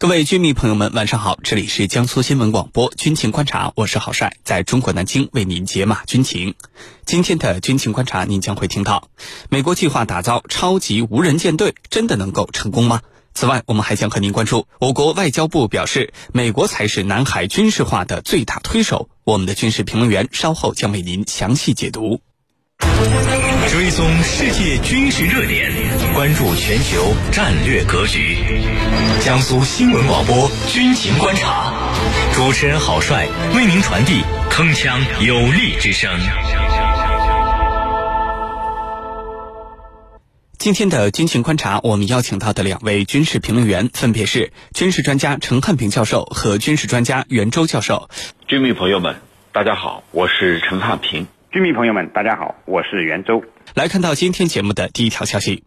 各位军迷朋友们，晚上好！这里是江苏新闻广播军情观察，我是郝帅，在中国南京为您解码军情。今天的军情观察，您将会听到：美国计划打造超级无人舰队，真的能够成功吗？此外，我们还将和您关注，我国外交部表示，美国才是南海军事化的最大推手。我们的军事评论员稍后将为您详细解读。追踪世界军事热点，关注全球战略格局。江苏新闻广播军情观察，主持人郝帅为您传递铿锵有力之声。今天的军情观察，我们邀请到的两位军事评论员分别是军事专家陈汉平教授和军事专家袁周教授。军迷朋友们，大家好，我是陈汉平。军迷朋友们，大家好，我是袁周。来看到今天节目的第一条消息。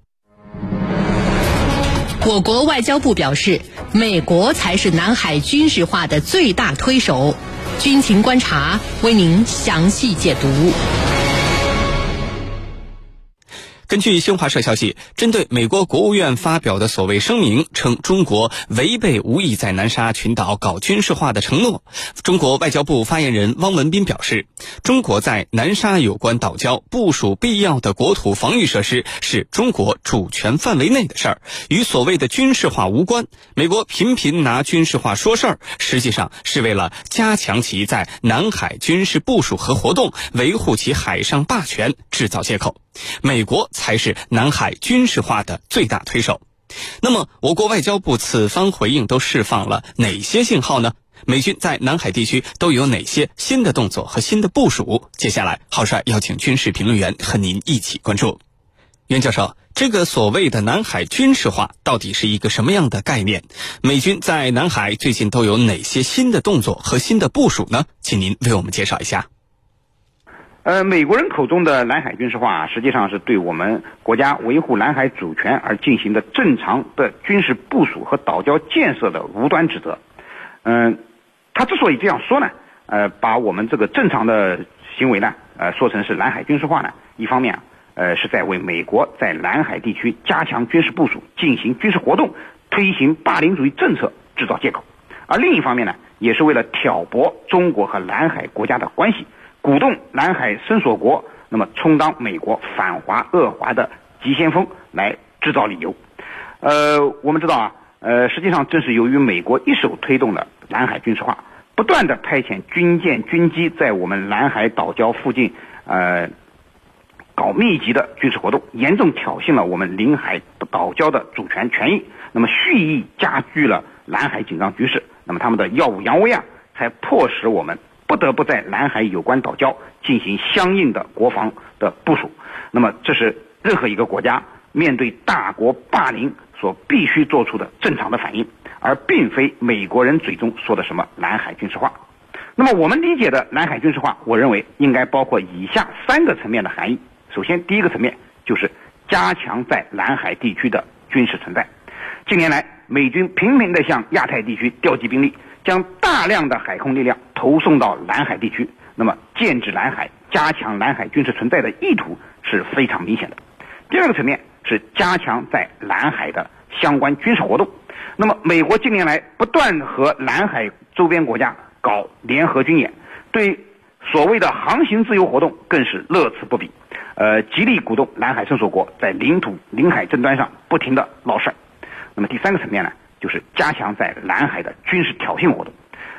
我国外交部表示，美国才是南海军事化的最大推手。军情观察为您详细解读。根据新华社消息，针对美国国务院发表的所谓声明称中国违背无意在南沙群岛搞军事化的承诺，中国外交部发言人汪文斌表示，中国在南沙有关岛礁部署必要的国土防御设施是中国主权范围内的事儿，与所谓的军事化无关。美国频频拿军事化说事儿，实际上是为了加强其在南海军事部署和活动，维护其海上霸权制造借口。美国才是南海军事化的最大推手。那么，我国外交部此番回应都释放了哪些信号呢？美军在南海地区都有哪些新的动作和新的部署？接下来，浩帅邀请军事评论员和您一起关注。袁教授，这个所谓的南海军事化到底是一个什么样的概念？美军在南海最近都有哪些新的动作和新的部署呢？请您为我们介绍一下。呃，美国人口中的南海军事化，实际上是对我们国家维护南海主权而进行的正常的军事部署和岛礁建设的无端指责。嗯，他之所以这样说呢，呃，把我们这个正常的行为呢，呃，说成是南海军事化呢，一方面，呃，是在为美国在南海地区加强军事部署、进行军事活动、推行霸凌主义政策制造借口；而另一方面呢，也是为了挑拨中国和南海国家的关系。鼓动南海伸索国，那么充当美国反华恶华的急先锋来制造理由。呃，我们知道啊，呃，实际上正是由于美国一手推动了南海军事化，不断的派遣军舰、军机在我们南海岛礁附近，呃，搞密集的军事活动，严重挑衅了我们领海岛礁的主权权益，那么蓄意加剧了南海紧张局势。那么他们的耀武扬威啊，才迫使我们。不得不在南海有关岛礁进行相应的国防的部署，那么这是任何一个国家面对大国霸凌所必须做出的正常的反应，而并非美国人嘴中说的什么南海军事化。那么我们理解的南海军事化，我认为应该包括以下三个层面的含义。首先，第一个层面就是加强在南海地区的军事存在。近年来，美军频频地向亚太地区调集兵力。将大量的海空力量投送到南海地区，那么建制南海、加强南海军事存在的意图是非常明显的。第二个层面是加强在南海的相关军事活动。那么，美国近年来不断和南海周边国家搞联合军演，对所谓的航行自由活动更是乐此不疲，呃，极力鼓动南海伸索国在领土、领海争端上不停的闹事儿。那么第三个层面呢？就是加强在南海的军事挑衅活动。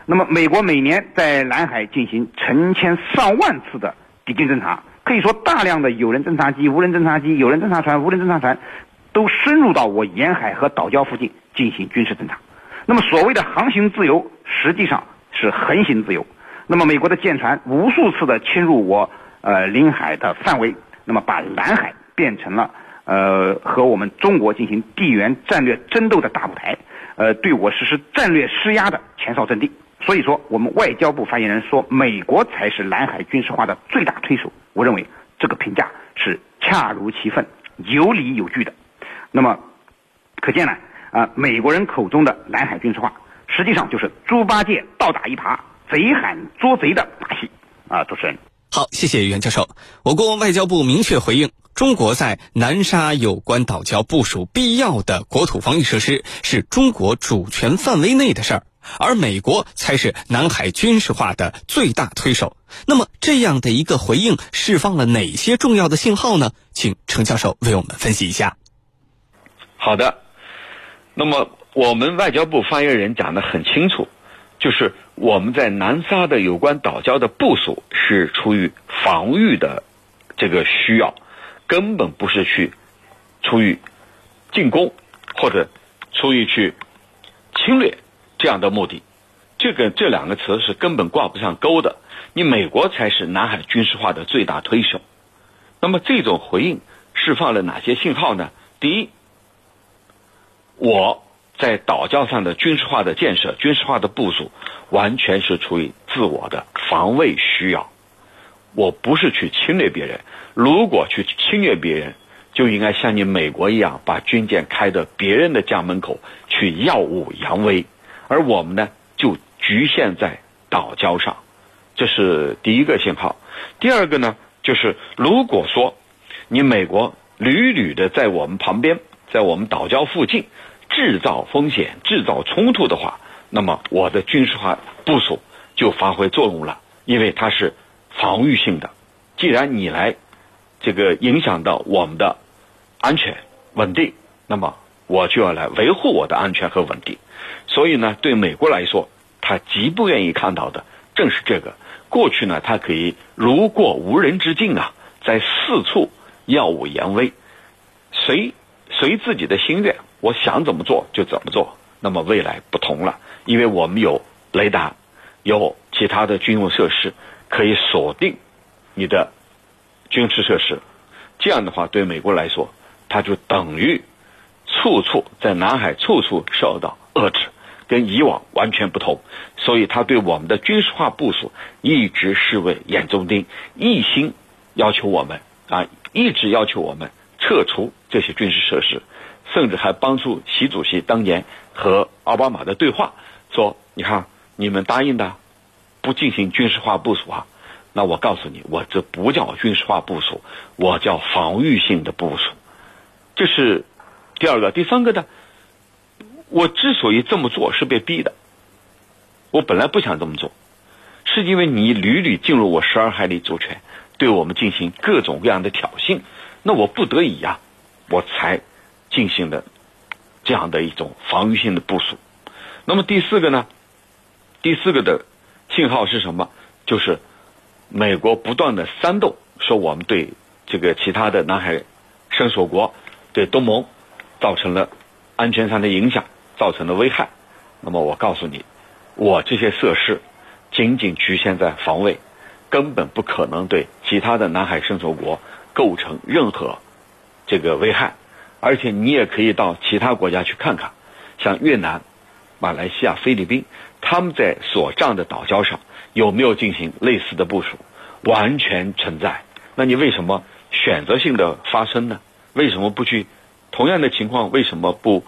那么，美国每年在南海进行成千上万次的敌军侦察，可以说大量的有人侦察机、无人侦察机、有人侦察船、无人侦察船都深入到我沿海和岛礁附近进行军事侦察。那么，所谓的航行自由实际上是横行自由。那么，美国的舰船无数次的侵入我呃领海的范围，那么把南海变成了呃和我们中国进行地缘战略争斗的大舞台。呃，对我实施战略施压的前哨阵地，所以说，我们外交部发言人说，美国才是南海军事化的最大推手。我认为这个评价是恰如其分、有理有据的。那么，可见呢，啊，美国人口中的南海军事化，实际上就是猪八戒倒打一耙、贼喊捉贼的把戏。啊，主持人，好，谢谢袁教授。我国外交部明确回应。中国在南沙有关岛礁部署必要的国土防御设施，是中国主权范围内的事儿，而美国才是南海军事化的最大推手。那么，这样的一个回应释放了哪些重要的信号呢？请程教授为我们分析一下。好的，那么我们外交部发言人讲的很清楚，就是我们在南沙的有关岛礁的部署是出于防御的这个需要。根本不是去出于进攻或者出于去侵略这样的目的，这个这两个词是根本挂不上钩的。你美国才是南海军事化的最大推手。那么这种回应释放了哪些信号呢？第一，我在岛礁上的军事化的建设、军事化的部署，完全是出于自我的防卫需要。我不是去侵略别人，如果去侵略别人，就应该像你美国一样，把军舰开到别人的家门口去耀武扬威，而我们呢，就局限在岛礁上，这是第一个信号。第二个呢，就是如果说你美国屡屡的在我们旁边，在我们岛礁附近制造风险、制造冲突的话，那么我的军事化部署就发挥作用了，因为它是。防御性的，既然你来这个影响到我们的安全稳定，那么我就要来维护我的安全和稳定。所以呢，对美国来说，他极不愿意看到的正是这个。过去呢，他可以如过无人之境啊，在四处耀武扬威，随随自己的心愿，我想怎么做就怎么做。那么未来不同了，因为我们有雷达，有其他的军用设施。可以锁定你的军事设施，这样的话对美国来说，它就等于处处在南海处处受到遏制，跟以往完全不同。所以，他对我们的军事化部署一直视为眼中钉，一心要求我们啊，一直要求我们撤除这些军事设施，甚至还帮助习主席当年和奥巴马的对话，说：“你看，你们答应的。”不进行军事化部署啊，那我告诉你，我这不叫军事化部署，我叫防御性的部署。这是第二个，第三个呢？我之所以这么做是被逼的，我本来不想这么做，是因为你屡屡进入我十二海里主权，对我们进行各种各样的挑衅，那我不得已呀，我才进行的这样的一种防御性的部署。那么第四个呢？第四个的。信号是什么？就是美国不断的煽动，说我们对这个其他的南海伸索国、对东盟造成了安全上的影响，造成了危害。那么我告诉你，我这些设施仅仅局限在防卫，根本不可能对其他的南海伸索国构成任何这个危害。而且你也可以到其他国家去看看，像越南。马来西亚、菲律宾，他们在所占的岛礁上有没有进行类似的部署？完全存在。那你为什么选择性的发生呢？为什么不去同样的情况？为什么不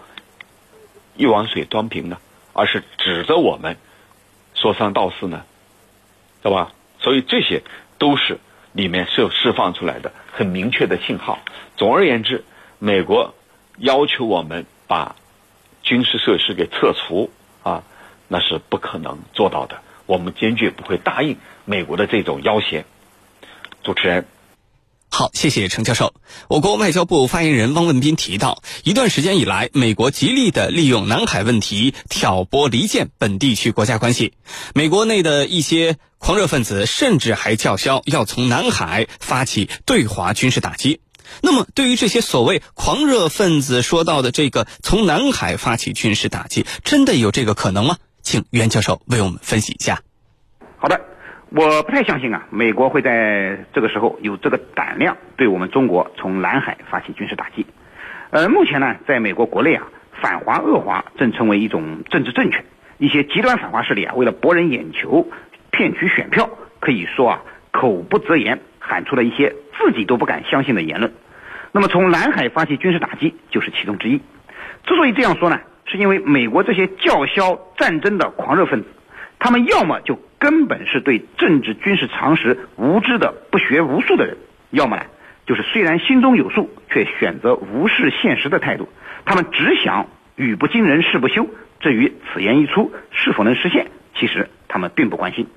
一碗水端平呢？而是指着我们说三道四呢？对吧？所以这些都是里面是有释放出来的很明确的信号。总而言之，美国要求我们把。军事设施给撤除啊，那是不可能做到的。我们坚决不会答应美国的这种要挟。主持人，好，谢谢程教授。我国外交部发言人汪文斌提到，一段时间以来，美国极力的利用南海问题挑拨离间本地区国家关系。美国内的一些狂热分子甚至还叫嚣要从南海发起对华军事打击。那么，对于这些所谓狂热分子说到的这个从南海发起军事打击，真的有这个可能吗？请袁教授为我们分析一下。好的，我不太相信啊，美国会在这个时候有这个胆量对我们中国从南海发起军事打击。呃，目前呢，在美国国内啊，反华恶华正成为一种政治正确，一些极端反华势力啊，为了博人眼球、骗取选票，可以说啊，口不择言。喊出了一些自己都不敢相信的言论，那么从南海发起军事打击就是其中之一。之所以这样说呢，是因为美国这些叫嚣战争的狂热分子，他们要么就根本是对政治军事常识无知的不学无术的人，要么呢就是虽然心中有数，却选择无视现实的态度。他们只想语不惊人誓不休，至于此言一出是否能实现，其实他们并不关心。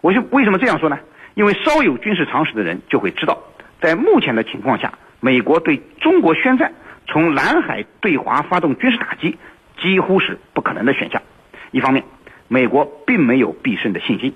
我就为什么这样说呢？因为稍有军事常识的人就会知道，在目前的情况下，美国对中国宣战，从南海对华发动军事打击，几乎是不可能的选项。一方面，美国并没有必胜的信心。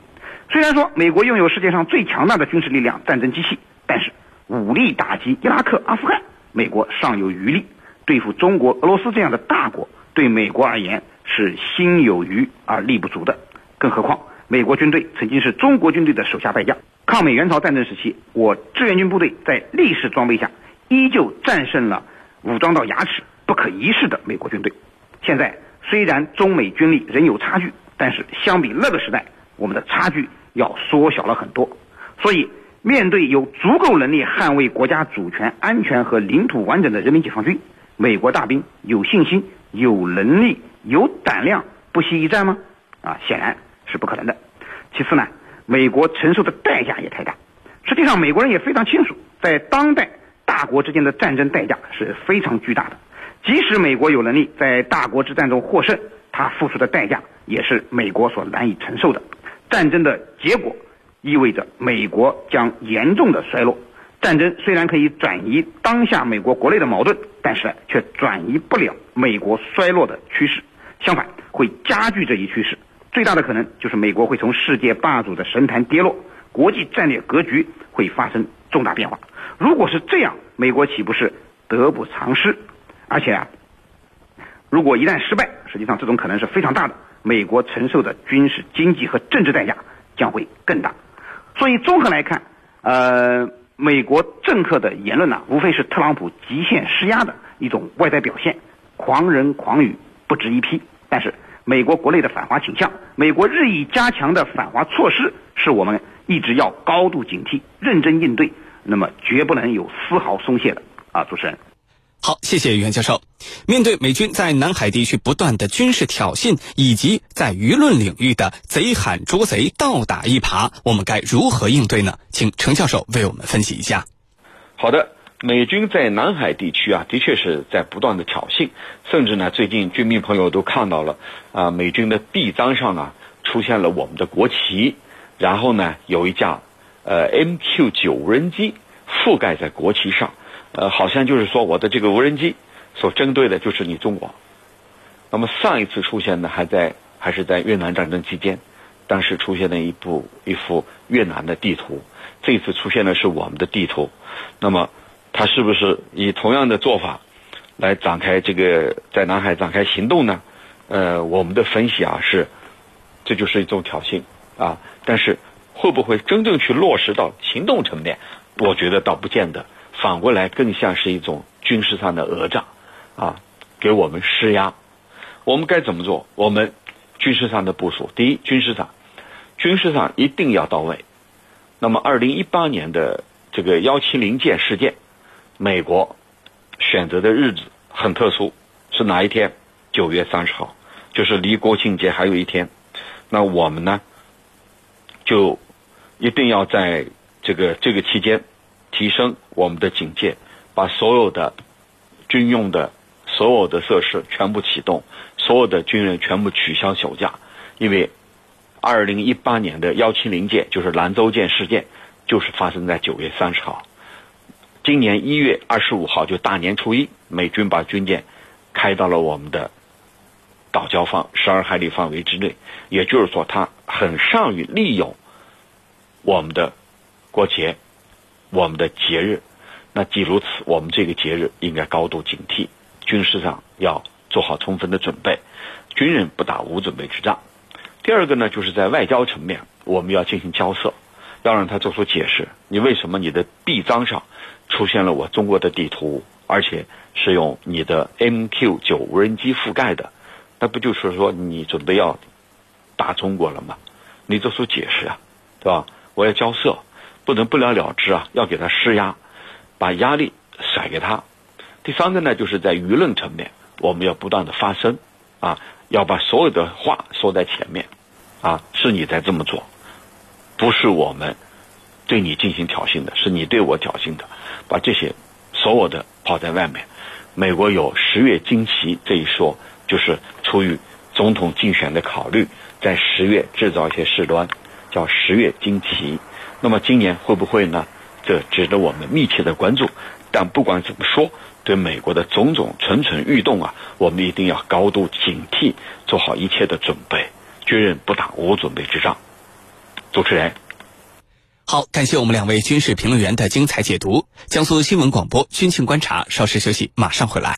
虽然说美国拥有世界上最强大的军事力量、战争机器，但是武力打击伊拉克、阿富汗，美国尚有余力；对付中国、俄罗斯这样的大国，对美国而言是心有余而力不足的。更何况，美国军队曾经是中国军队的手下败将。抗美援朝战争时期，我志愿军部队在立式装备下，依旧战胜了武装到牙齿、不可一世的美国军队。现在虽然中美军力仍有差距，但是相比那个时代，我们的差距。要缩小了很多，所以面对有足够能力捍卫国家主权、安全和领土完整的人民解放军，美国大兵有信心、有能力、有胆量不惜一战吗？啊，显然是不可能的。其次呢，美国承受的代价也太大。实际上，美国人也非常清楚，在当代大国之间的战争代价是非常巨大的。即使美国有能力在大国之战中获胜，他付出的代价也是美国所难以承受的。战争的结果意味着美国将严重的衰落。战争虽然可以转移当下美国国内的矛盾，但是却转移不了美国衰落的趋势。相反，会加剧这一趋势。最大的可能就是美国会从世界霸主的神坛跌落，国际战略格局会发生重大变化。如果是这样，美国岂不是得不偿失？而且啊，如果一旦失败，实际上这种可能是非常大的。美国承受的军事、经济和政治代价将会更大，所以综合来看，呃，美国政客的言论呢，无非是特朗普极限施压的一种外在表现，狂人狂语不值一批。但是，美国国内的反华倾向，美国日益加强的反华措施，是我们一直要高度警惕、认真应对，那么绝不能有丝毫松懈的啊，主持人。好，谢谢袁教授。面对美军在南海地区不断的军事挑衅，以及在舆论领域的贼喊捉贼、倒打一耙，我们该如何应对呢？请程教授为我们分析一下。好的，美军在南海地区啊，的确是在不断的挑衅，甚至呢，最近军迷朋友都看到了啊，美军的臂章上啊出现了我们的国旗，然后呢，有一架呃 MQ 九无人机覆盖在国旗上。呃，好像就是说我的这个无人机所针对的就是你中国。那么上一次出现的还在还是在越南战争期间，当时出现了一部一幅越南的地图，这次出现的是我们的地图。那么他是不是以同样的做法来展开这个在南海展开行动呢？呃，我们的分析啊是，这就是一种挑衅啊。但是会不会真正去落实到行动层面？我觉得倒不见得。反过来更像是一种军事上的讹诈，啊，给我们施压。我们该怎么做？我们军事上的部署，第一，军事上，军事上一定要到位。那么，二零一八年的这个幺七零舰事件，美国选择的日子很特殊，是哪一天？九月三十号，就是离国庆节还有一天。那我们呢，就一定要在这个这个期间。提升我们的警戒，把所有的军用的所有的设施全部启动，所有的军人全部取消休假，因为二零一八年的幺七零舰就是兰州舰事件，就是发生在九月三十号。今年一月二十五号就大年初一，美军把军舰开到了我们的岛礁方十二海里范围之内，也就是说，他很善于利用我们的国节。我们的节日，那既如此，我们这个节日应该高度警惕，军事上要做好充分的准备，军人不打无准备之仗。第二个呢，就是在外交层面，我们要进行交涉，要让他做出解释，你为什么你的臂章上出现了我中国的地图，而且是用你的 MQ 九无人机覆盖的，那不就是说你准备要打中国了吗？你做出解释啊，对吧？我要交涉。不能不了了之啊！要给他施压，把压力甩给他。第三个呢，就是在舆论层面，我们要不断的发声啊，要把所有的话说在前面啊，是你在这么做，不是我们对你进行挑衅的，是你对我挑衅的。把这些所有的抛在外面。美国有十月惊奇这一说，就是出于总统竞选的考虑，在十月制造一些事端，叫十月惊奇。那么今年会不会呢？这值得我们密切的关注。但不管怎么说，对美国的种种蠢蠢欲动啊，我们一定要高度警惕，做好一切的准备，决人不打无准备之仗。主持人，好，感谢我们两位军事评论员的精彩解读。江苏新闻广播军情观察，稍事休息，马上回来。